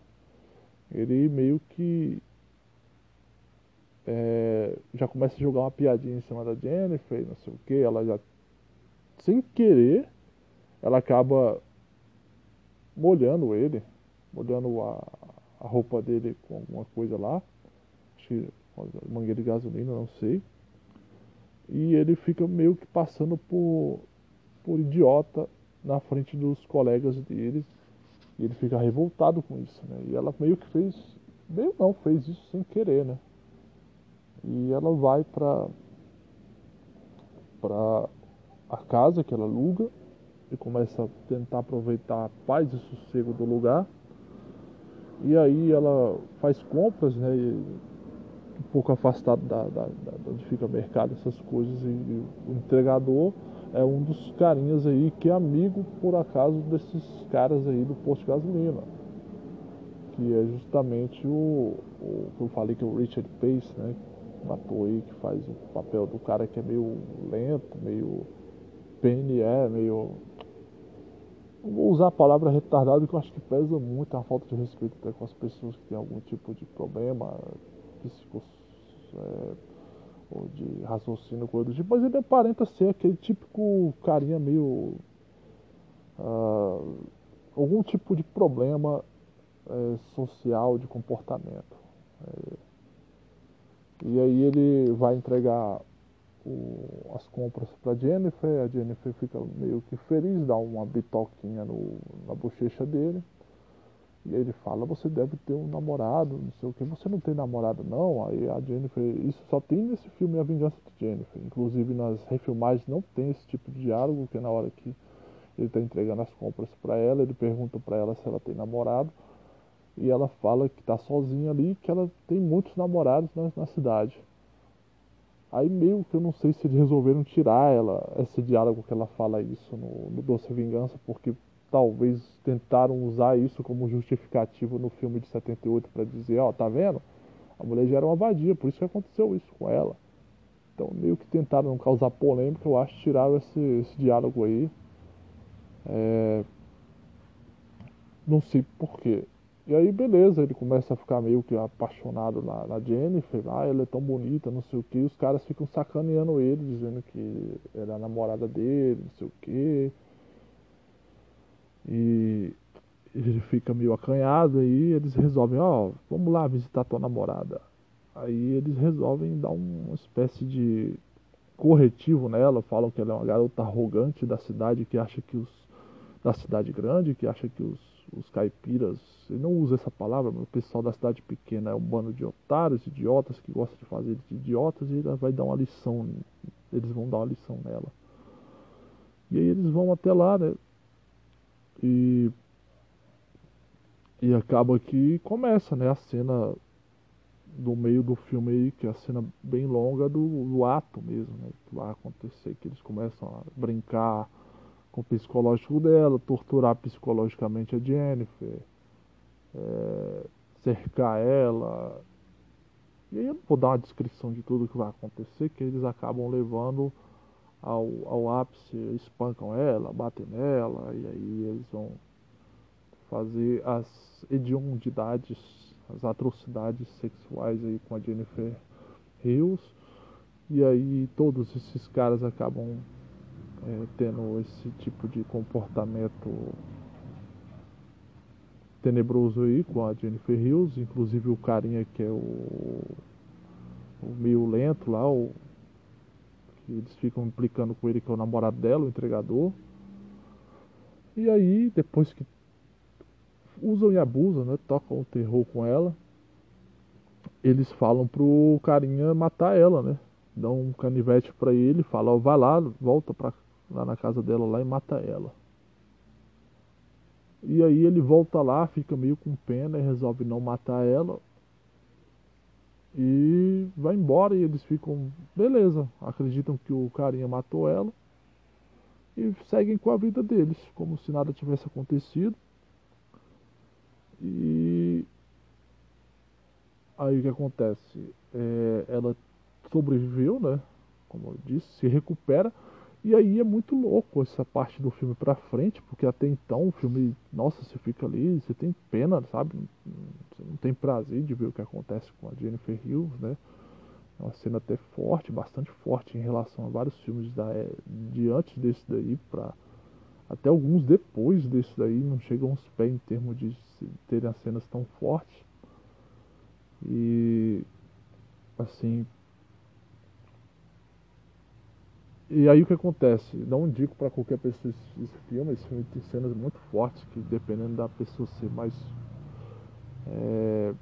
Ele meio que é, já começa a jogar uma piadinha em cima da Jennifer, não sei o que, ela já, sem querer, ela acaba molhando ele, molhando a, a roupa dele com alguma coisa lá, acho que mangueira de gasolina, não sei, e ele fica meio que passando por, por idiota na frente dos colegas dele, e ele fica revoltado com isso, né, e ela meio que fez, meio não, fez isso sem querer, né, e ela vai para para a casa que ela aluga e começa a tentar aproveitar a paz e sossego do lugar. E aí ela faz compras, né? um pouco afastado da, da, da, onde fica o mercado, essas coisas, e, e, o entregador é um dos carinhas aí que é amigo, por acaso, desses caras aí do posto de gasolina. Que é justamente o, o que eu falei que é o Richard Pace, né? um ator aí que faz o papel do cara que é meio lento, meio PNE, meio. Não vou usar a palavra retardado que eu acho que pesa muito, é uma falta de respeito até com as pessoas que têm algum tipo de problema psico, é, ou de raciocínio, coisa do tipo, mas ele aparenta ser aquele típico carinha meio. Uh, algum tipo de problema é, social de comportamento. É, e aí ele vai entregar o, as compras para Jennifer, a Jennifer fica meio que feliz, dá uma bitoquinha no, na bochecha dele. E ele fala, você deve ter um namorado, não sei o que, você não tem namorado não, aí a Jennifer, isso só tem nesse filme A Vingança de Jennifer, inclusive nas refilmagens não tem esse tipo de diálogo, que na hora que ele está entregando as compras para ela, ele pergunta para ela se ela tem namorado, e ela fala que está sozinha ali, que ela tem muitos namorados na, na, cidade. Aí meio que eu não sei se eles resolveram tirar ela, esse diálogo que ela fala isso no, no Doce Vingança, porque talvez tentaram usar isso como justificativo no filme de 78 para dizer, ó, oh, tá vendo? A mulher já era uma vadia, por isso que aconteceu isso com ela. Então meio que tentaram causar polêmica, eu acho, tiraram esse, esse diálogo aí. É... Não sei porquê. E aí, beleza, ele começa a ficar meio que apaixonado na, na Jennifer. Ah, ela é tão bonita, não sei o que. Os caras ficam sacaneando ele, dizendo que era a namorada dele, não sei o que. E ele fica meio acanhado aí. Eles resolvem: Ó, oh, vamos lá visitar tua namorada. Aí eles resolvem dar uma espécie de corretivo nela. Falam que ela é uma garota arrogante da cidade que acha que os. da cidade grande, que acha que os os caipiras, ele não usa essa palavra, mas o pessoal da cidade pequena é um bando de otários, idiotas, que gosta de fazer de idiotas, e ele vai dar uma lição, eles vão dar uma lição nela. E aí eles vão até lá, né? E, e acaba que começa, né? A cena do meio do filme aí, que é a cena bem longa do, do ato mesmo, né? Que vai acontecer, que eles começam a brincar com o psicológico dela, torturar psicologicamente a Jennifer, é, cercar ela. E aí eu não vou dar uma descrição de tudo que vai acontecer, que eles acabam levando ao, ao ápice, espancam ela, batem nela, e aí eles vão fazer as hediondidades, as atrocidades sexuais aí com a Jennifer Hills. E aí todos esses caras acabam é, tendo esse tipo de comportamento tenebroso aí com a Jennifer Hills, inclusive o carinha que é o, o meio lento lá, o, eles ficam implicando com ele que é o namorado dela, o entregador. E aí, depois que usam e abusam, né, tocam o terror com ela, eles falam pro carinha matar ela, né? Dão um canivete para ele, falam, ó, vai lá, volta pra lá na casa dela lá e mata ela. E aí ele volta lá, fica meio com pena e resolve não matar ela. E vai embora e eles ficam, beleza, acreditam que o carinha matou ela e seguem com a vida deles, como se nada tivesse acontecido. E aí o que acontece? É, ela sobreviveu, né? Como eu disse, se recupera. E aí é muito louco essa parte do filme pra frente, porque até então o filme, nossa, você fica ali, você tem pena, sabe? Você não tem prazer de ver o que acontece com a Jennifer Hills, né? É uma cena até forte, bastante forte em relação a vários filmes da, é, de antes desse daí, pra, até alguns depois desse daí, não chegam aos pés em termos de terem as cenas tão fortes. E assim, E aí o que acontece? Não indico para qualquer pessoa esse, filme. Esse filme tem cenas muito fortes que dependendo da pessoa ser mais é,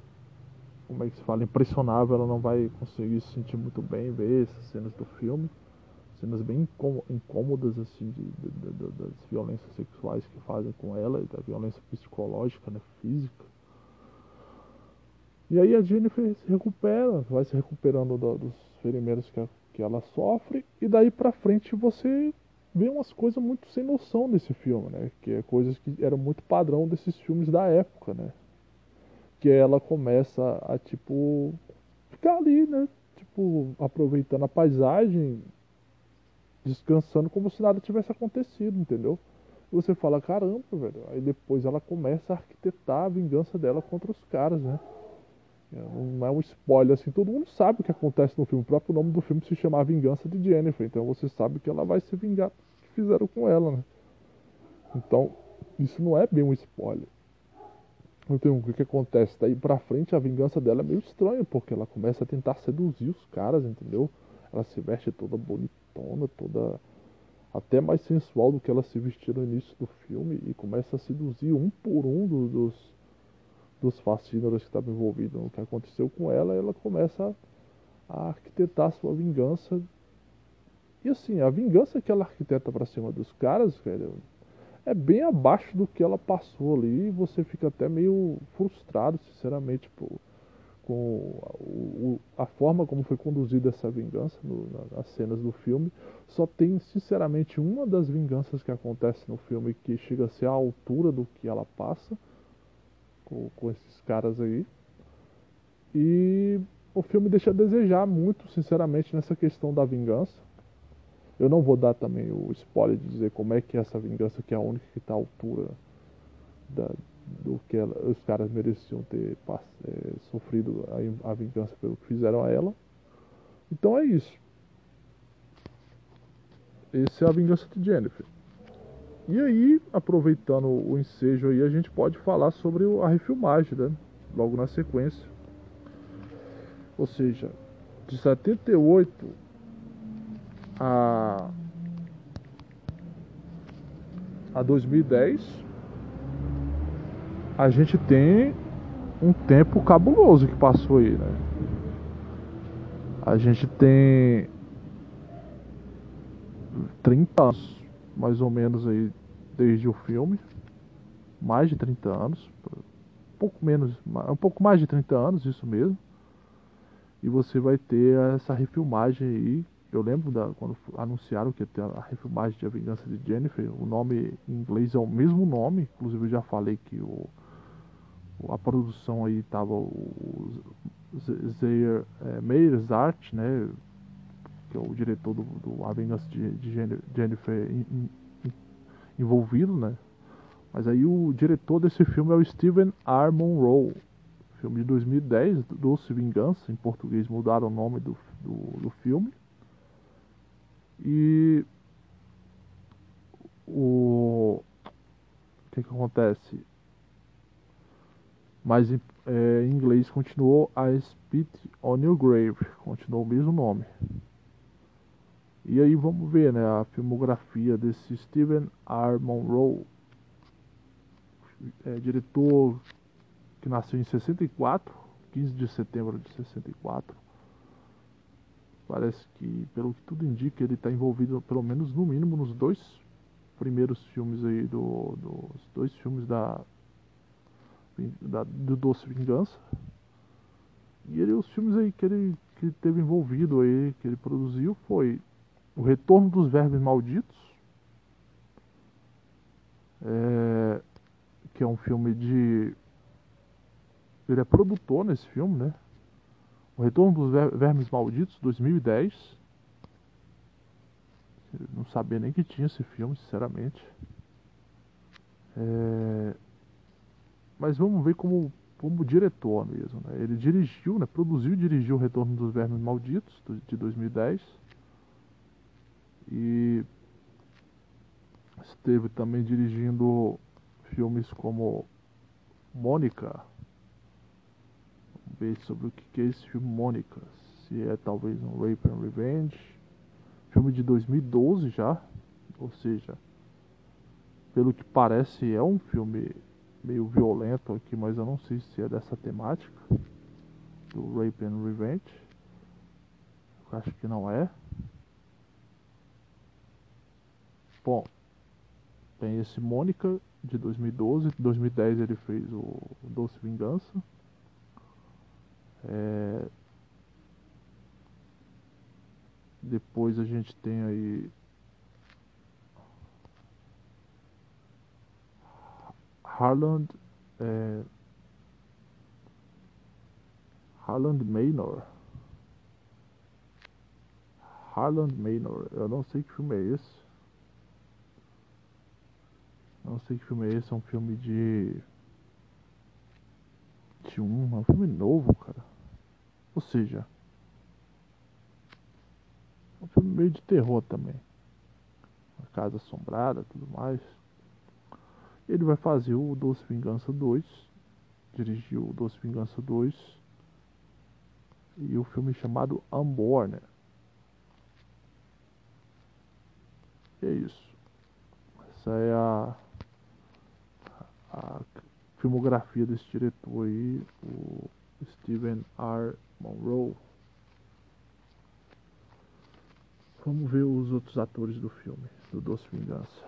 como é que se fala, impressionável, ela não vai conseguir se sentir muito bem ver essas cenas do filme. Cenas bem incômodas assim de, de, de, das violências sexuais que fazem com ela da violência psicológica, né, física. E aí a Jennifer se recupera, vai se recuperando do, dos ferimentos que que ela sofre, e daí pra frente você vê umas coisas muito sem noção nesse filme, né? Que é coisas que eram muito padrão desses filmes da época, né? Que ela começa a, tipo, ficar ali, né? Tipo, aproveitando a paisagem, descansando como se nada tivesse acontecido, entendeu? E você fala, caramba, velho. Aí depois ela começa a arquitetar a vingança dela contra os caras, né? Não é um spoiler assim, todo mundo sabe o que acontece no filme. O próprio nome do filme se chama Vingança de Jennifer, então você sabe que ela vai se vingar do que fizeram com ela, né? Então, isso não é bem um spoiler. Então, o que, que acontece? Daí pra frente a vingança dela é meio estranha, porque ela começa a tentar seduzir os caras, entendeu? Ela se veste toda bonitona, toda até mais sensual do que ela se vestia no início do filme e começa a seduzir um por um dos dos fascínoras que estavam envolvidos no que aconteceu com ela, ela começa a arquitetar sua vingança. E assim, a vingança que ela arquiteta para cima dos caras, velho, é bem abaixo do que ela passou ali e você fica até meio frustrado, sinceramente, por, com o, a forma como foi conduzida essa vingança no, nas cenas do filme. Só tem, sinceramente, uma das vinganças que acontece no filme que chega a ser à altura do que ela passa com, com esses caras aí. E o filme deixa a desejar muito, sinceramente, nessa questão da vingança. Eu não vou dar também o spoiler de dizer como é que é essa vingança, que é a única que está à altura da, do que ela, os caras mereciam ter é, sofrido a, a vingança pelo que fizeram a ela. Então é isso. Esse é a vingança de Jennifer. E aí, aproveitando o ensejo aí, a gente pode falar sobre a refilmagem, né? Logo na sequência. Ou seja, de 78 a, a 2010, a gente tem um tempo cabuloso que passou aí, né? A gente tem 30 anos mais ou menos aí desde o filme, mais de 30 anos, um pouco menos, um pouco mais de 30 anos, isso mesmo. E você vai ter essa refilmagem aí. Eu lembro da, quando anunciaram que ia ter a refilmagem de A Vingança de Jennifer, o nome em inglês é o mesmo nome, inclusive eu já falei que o, a produção aí tava o Zeyer é, Meyers Art, né, que é o diretor do, do Vingança de, de Jennifer in, in, envolvido, né? Mas aí o diretor desse filme é o Steven R. Monroe. Filme de 2010, Doce Vingança, em português mudaram o nome do, do, do filme. E o, o que, que acontece? Mas em, é, em inglês continuou a Spit on Your Grave, continuou o mesmo nome. E aí vamos ver né, a filmografia desse Steven R. Monroe, é, diretor que nasceu em 64, 15 de setembro de 64. Parece que, pelo que tudo indica, ele está envolvido, pelo menos no mínimo, nos dois primeiros filmes aí do, dos dois filmes da, da do Doce Vingança. E ele, os filmes aí que ele que teve envolvido aí, que ele produziu, foi O Retorno dos Vermes Malditos, é, que é um filme de. Ele é produtor nesse filme, né? O Retorno dos Vermes Malditos, 2010. Eu não sabia nem que tinha esse filme, sinceramente. É... Mas vamos ver como, como diretor mesmo. Né? Ele dirigiu, né? produziu e dirigiu O Retorno dos Vermes Malditos, de 2010. E esteve também dirigindo filmes como Mônica. Vamos ver sobre o que é esse filme Mônica. Se é talvez um Rape and Revenge. Filme de 2012 já. Ou seja, pelo que parece é um filme meio violento aqui, mas eu não sei se é dessa temática do Rape and Revenge. Eu acho que não é. Bom, tem esse Mônica de 2012, 2010 ele fez o Doce Vingança. É... Depois a gente tem aí Harland é... Harland Manor. Harland Manor. Eu não sei que filme é esse. Não sei que filme é esse, é um filme de. De um, é um filme novo, cara. Ou seja. É um filme meio de terror também. Uma casa assombrada tudo mais. Ele vai fazer o Doce Vingança 2. Dirigiu o Doce Vingança 2. E o filme chamado Unborn. E é isso. Essa é a filmografia desse diretor aí, o Steven R. Monroe. Vamos ver os outros atores do filme, do Doce Vingança.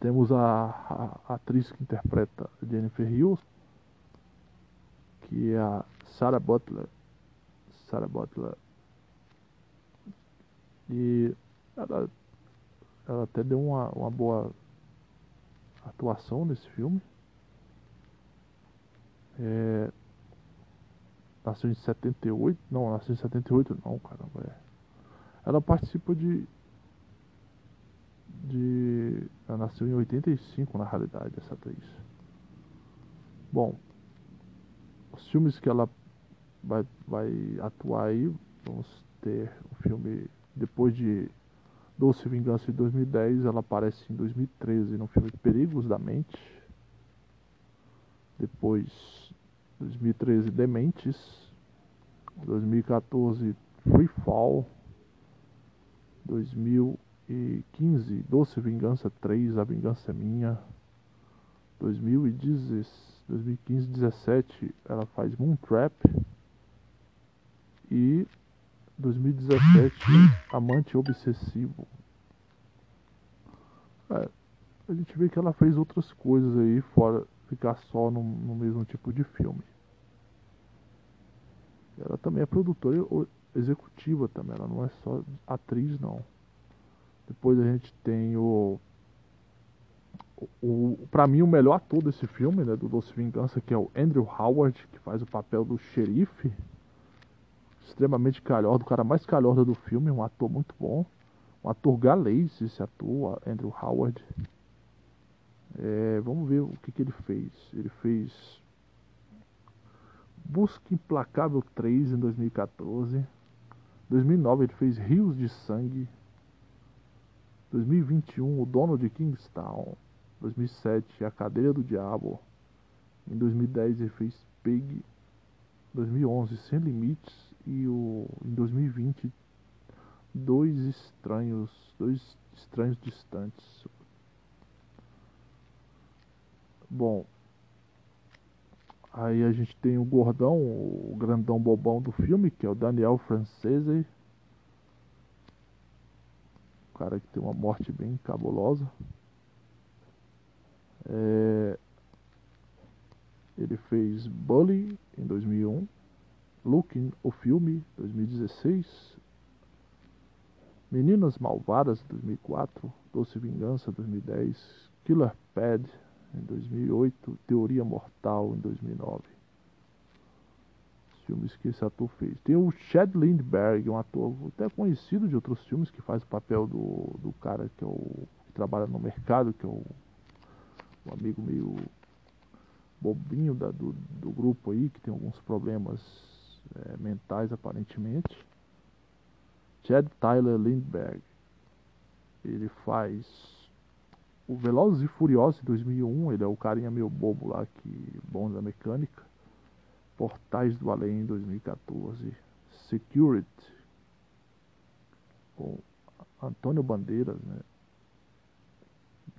Temos a, a, a atriz que interpreta Jennifer Hills, que é a Sarah Butler. Sarah Butler. E ela ela até deu uma, uma boa atuação nesse filme. É, nasceu em 78. Não, nasceu em 78 não, caramba. É. Ela participa de. de. Ela nasceu em 85 na realidade, essa atriz. Bom, os filmes que ela vai, vai atuar aí, vamos ter o um filme depois de Doce Vingança de 2010, ela aparece em 2013 no filme Perigos da Mente. Depois, 2013, Dementes. 2014, Free Fall. 2015, Doce Vingança 3, A Vingança é Minha. 2015, 17, ela faz Moon Trap. E 2017, Amante Obsessivo. É, a gente vê que ela fez outras coisas aí, fora ficar só no, no mesmo tipo de filme. Ela também é produtora executiva também, ela não é só atriz não. Depois a gente tem o, o, para mim o melhor ator desse filme, né, do Doce Vingança, que é o Andrew Howard, que faz o papel do xerife extremamente calhordo, o cara mais calhordo do filme, um ator muito bom. Um ator galês, esse ator, Andrew Howard. É, vamos ver o que, que ele fez. Ele fez Busca Implacável 3 em 2014. 2009 ele fez Rios de Sangue. 2021 O Dono de Kingstown. 2007 A Cadeira do Diabo. Em 2010 ele fez Pig. 2011 Sem Limites e o em 2020 dois estranhos, dois estranhos distantes. Bom, aí a gente tem o gordão, o grandão bobão do filme, que é o Daniel Francese. O cara que tem uma morte bem cabulosa. É... Ele fez Bully em 2001, Looking, o filme, 2016, Meninas Malvadas, 2004, Doce Vingança, 2010, Killer Pad, em 2008, Teoria Mortal, em 2009. Os filmes que esse ator fez. Tem o Chad Lindbergh, um ator até conhecido de outros filmes, que faz o papel do, do cara que, é o, que trabalha no mercado, que é o, um amigo meio bobinho da, do, do grupo aí, que tem alguns problemas é, mentais aparentemente. Chad Tyler Lindbergh. Ele faz o Velozes e Furiosos de 2001. Ele é o carinha meio bobo lá que bom da mecânica. Portais do Além em 2014. Security com Antônio Bandeiras, né?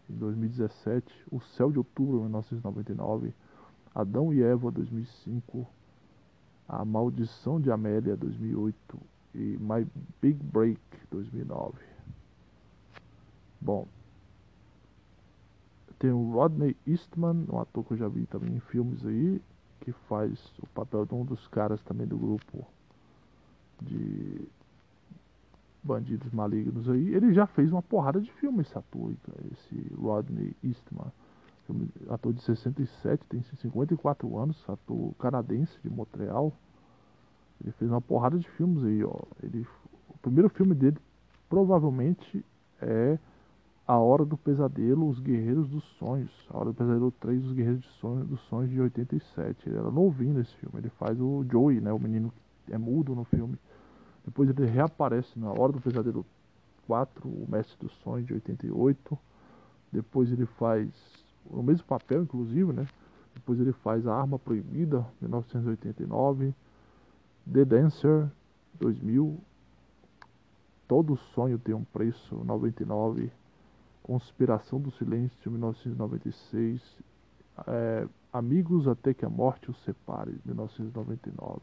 Em 2017, O Céu de Outubro, 1999, Adão e Eva, 2005, A Maldição de Amélia, 2008, e My Big Break 2009. Bom, tem o Rodney Eastman, um ator que eu já vi também em filmes aí, que faz o papel de um dos caras também do grupo de bandidos malignos aí. Ele já fez uma porrada de filmes, esse ator, esse Rodney Eastman. Ator de 67, tem 54 anos, ator canadense de Montreal. Ele fez uma porrada de filmes aí, ó. Ele, o primeiro filme dele provavelmente é A Hora do Pesadelo, Os Guerreiros dos Sonhos. A Hora do Pesadelo 3, Os Guerreiros dos Sonhos, dos Sonhos de 87. Ele era novinho nesse filme. Ele faz o Joey, né? O menino que é mudo no filme. Depois ele reaparece na Hora do Pesadelo 4, O Mestre dos Sonhos de 88. Depois ele faz o mesmo papel, inclusive, né? Depois ele faz A Arma Proibida, 1989. The Dancer 2000, Todo Sonho Tem um Preço 99, Conspiração do Silêncio 1996, é, Amigos Até que a Morte os Separe 1999.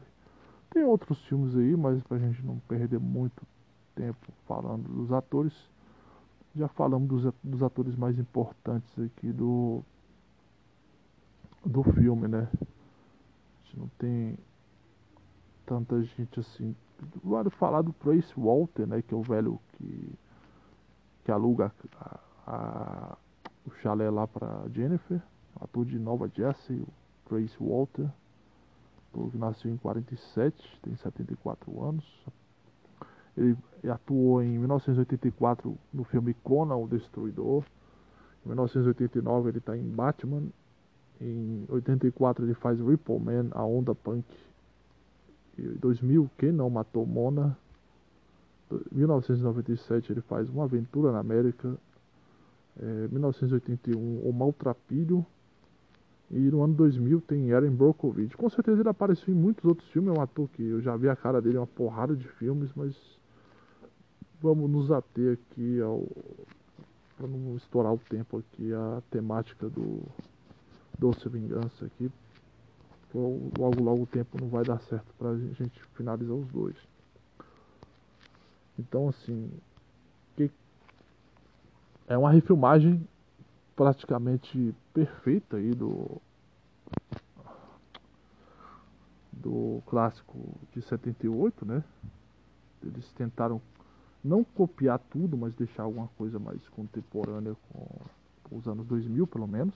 Tem outros filmes aí, mas pra gente não perder muito tempo falando dos atores, já falamos dos, dos atores mais importantes aqui do, do filme, né? A gente não tem tanta gente assim. Vale falar do Trace Walter, né? Que é o velho que, que aluga a, a, o chalé lá pra Jennifer. Ator de Nova Jersey, o Trace Walter. Que nasceu em 47, tem 74 anos. Ele atuou em 1984 no filme Conan, o Destruidor. Em 1989 ele está em Batman. Em 84 ele faz Ripple Man, a Onda Punk 2000, Quem Não Matou Mona. 1997 ele faz Uma Aventura na América. É, 1981 O Maltrapilho. E no ano 2000 tem Aaron Brockovich. Com certeza ele apareceu em muitos outros filmes. É um ator que eu já vi a cara dele em uma porrada de filmes, mas vamos nos ater aqui ao para não estourar o tempo aqui a temática do Doce Vingança aqui logo logo o tempo não vai dar certo para a gente finalizar os dois. Então assim, que é uma refilmagem praticamente perfeita aí do do clássico de 78, né? Eles tentaram não copiar tudo, mas deixar alguma coisa mais contemporânea com os anos 2000, pelo menos.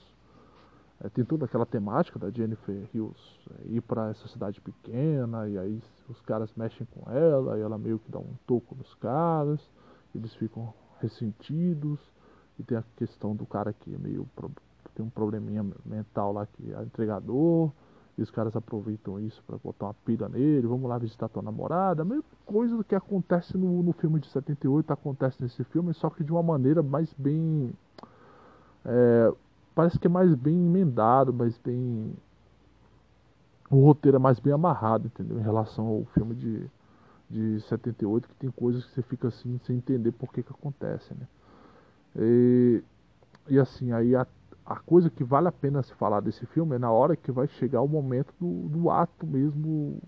É, tem toda aquela temática da Jennifer Hills é, ir para essa cidade pequena e aí os caras mexem com ela e ela meio que dá um toco nos caras, eles ficam ressentidos e tem a questão do cara que é meio tem um probleminha mental lá que é entregador e os caras aproveitam isso para botar uma pilha nele, vamos lá visitar tua namorada, a mesma coisa que acontece no, no filme de 78 acontece nesse filme, só que de uma maneira mais bem é, parece que é mais bem emendado, mais bem. O roteiro é mais bem amarrado, entendeu? Em relação ao filme de, de 78, que tem coisas que você fica assim sem entender por que que acontece, né? E, e assim, aí a, a coisa que vale a pena se falar desse filme é na hora que vai chegar o momento do, do ato mesmo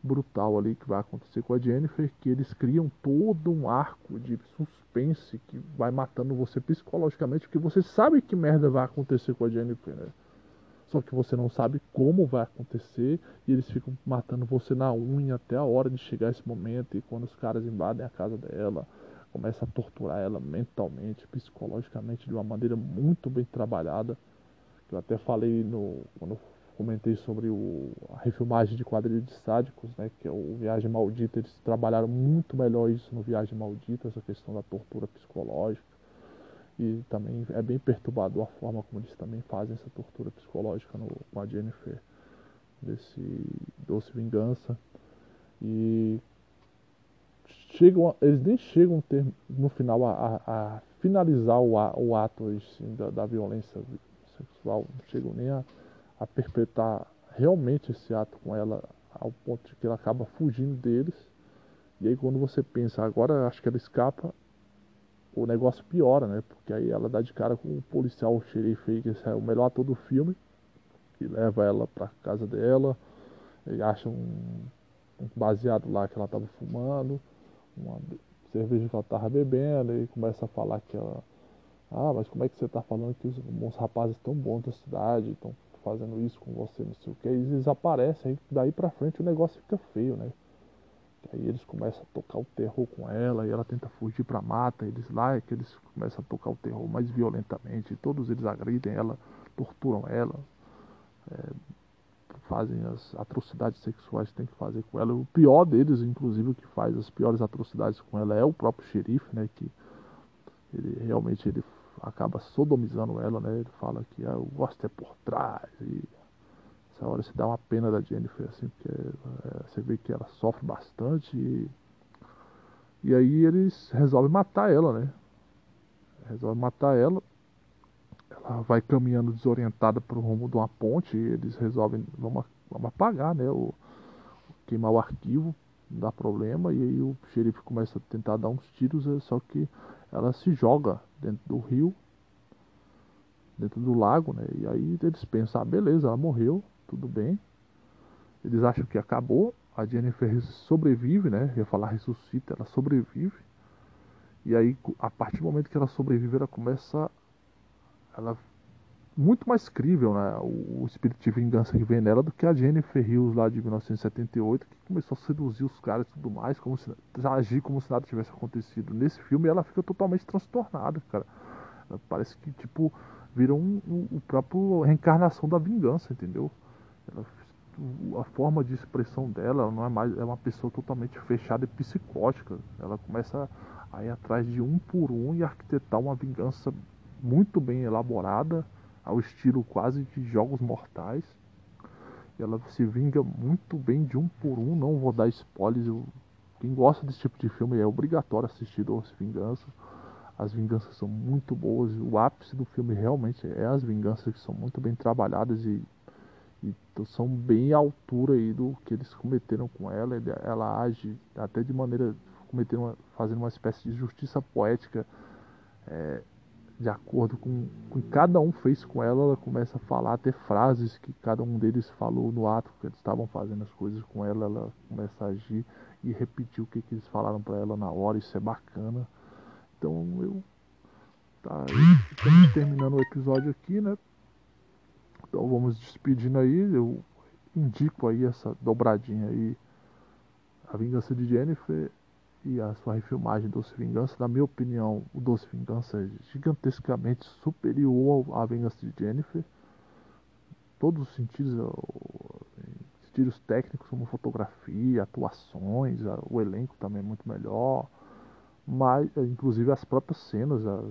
brutal ali que vai acontecer com a Jennifer, que eles criam todo um arco de suspense que vai matando você psicologicamente, porque você sabe que merda vai acontecer com a Jennifer, né? Só que você não sabe como vai acontecer e eles ficam matando você na unha até a hora de chegar esse momento. E quando os caras invadem a casa dela, começa a torturar ela mentalmente, psicologicamente de uma maneira muito bem trabalhada. Eu até falei no quando eu comentei sobre o, a refilmagem de quadrilha de sádicos, né, que é o Viagem Maldita, eles trabalharam muito melhor isso no Viagem Maldita, essa questão da tortura psicológica. E também é bem perturbador a forma como eles também fazem essa tortura psicológica no, com a Jennifer desse Doce Vingança. E chegam, eles nem chegam ter, no final a, a, a finalizar o, o ato assim, da, da, violência sexual, não chegam nem a, a perpetrar realmente esse ato com ela ao ponto de que ela acaba fugindo deles. E aí quando você pensa, agora acho que ela escapa, o negócio piora, né? Porque aí ela dá de cara com o policial, o xerife aí, que é o melhor ator do filme, e leva ela pra casa dela, e acha um, um baseado lá que ela tava fumando, uma cerveja que ela tava bebendo, e começa a falar que ela. Ah, mas como é que você tá falando que os, os rapazes tão bons da cidade estão fazendo isso com você, não sei o que, e eles aparecem, aí daí pra frente o negócio fica feio, né? Aí eles começam a tocar o terror com ela e ela tenta fugir pra mata. Eles lá é que eles começam a tocar o terror mais violentamente. todos eles agridem ela, torturam ela, é, fazem as atrocidades sexuais que tem que fazer com ela. O pior deles, inclusive, que faz as piores atrocidades com ela é o próprio xerife, né? Que ele realmente ele acaba sodomizando ela, né? Ele fala que ah, eu gosto é por trás e essa hora se dá uma pena da Jennifer, assim, porque é, você vê que ela sofre bastante e, e aí eles resolvem matar ela, né? Resolvem matar ela. Ela vai caminhando desorientada para o rumo de uma ponte e eles resolvem, vamos, vamos apagar, né? O, queimar o arquivo, dá problema. E aí o xerife começa a tentar dar uns tiros, é só que ela se joga dentro do rio, dentro do lago, né? E aí eles pensam, ah, beleza, ela morreu, tudo bem. Eles acham que acabou. A Jennifer sobrevive, né? Eu ia falar ressuscita, ela sobrevive. E aí, a partir do momento que ela sobrevive, ela começa. Ela muito mais crível, né? O, espírito de vingança que vem nela do que a Jennifer Hills lá de 1978, que começou a seduzir os caras e tudo mais, como se, agir como se nada tivesse acontecido. Nesse filme, ela fica totalmente transtornada, cara. Parece que, tipo, vira um, um, o próprio reencarnação da vingança, entendeu? Ela, a forma de expressão dela não é mais é uma pessoa totalmente fechada e psicótica. Ela começa a ir atrás de um por um e arquitetar uma vingança muito bem elaborada, ao estilo quase de jogos mortais. E ela se vinga muito bem de um por um. Não vou dar spoilers. Eu, quem gosta desse tipo de filme é obrigatório assistir Doce Vingança. As vinganças são muito boas. O ápice do filme realmente é as vinganças que são muito bem trabalhadas e então são bem à altura aí do que eles cometeram com ela. Ela age até de maneira cometendo uma, fazendo uma espécie de justiça poética é, de acordo com o que cada um fez com ela. Ela começa a falar até frases que cada um deles falou no ato que eles estavam fazendo as coisas com ela. Ela começa a agir e repetir o que, que eles falaram para ela na hora. Isso é bacana. Então eu tá estamos terminando o episódio aqui, né? Então vamos despedindo aí. Eu indico aí essa dobradinha aí. A Vingança de Jennifer e a sua refilmagem Doce Vingança. Na minha opinião, o Doce Vingança é gigantescamente superior à Vingança de Jennifer. Todos os sentidos, sentidos técnicos como fotografia, atuações, o elenco também é muito melhor. Mas, inclusive as próprias cenas, a,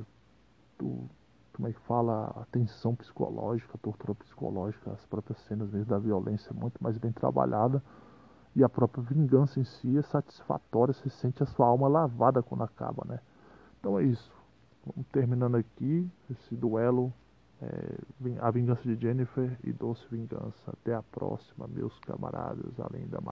do, como é que fala, a tensão psicológica, a tortura psicológica, as próprias cenas mesmo da violência é muito mais bem trabalhada e a própria vingança em si é satisfatória, você sente a sua alma lavada quando acaba, né? Então é isso. Vamos terminando aqui esse duelo, é, a vingança de Jennifer e Doce Vingança. Até a próxima, meus camaradas, além da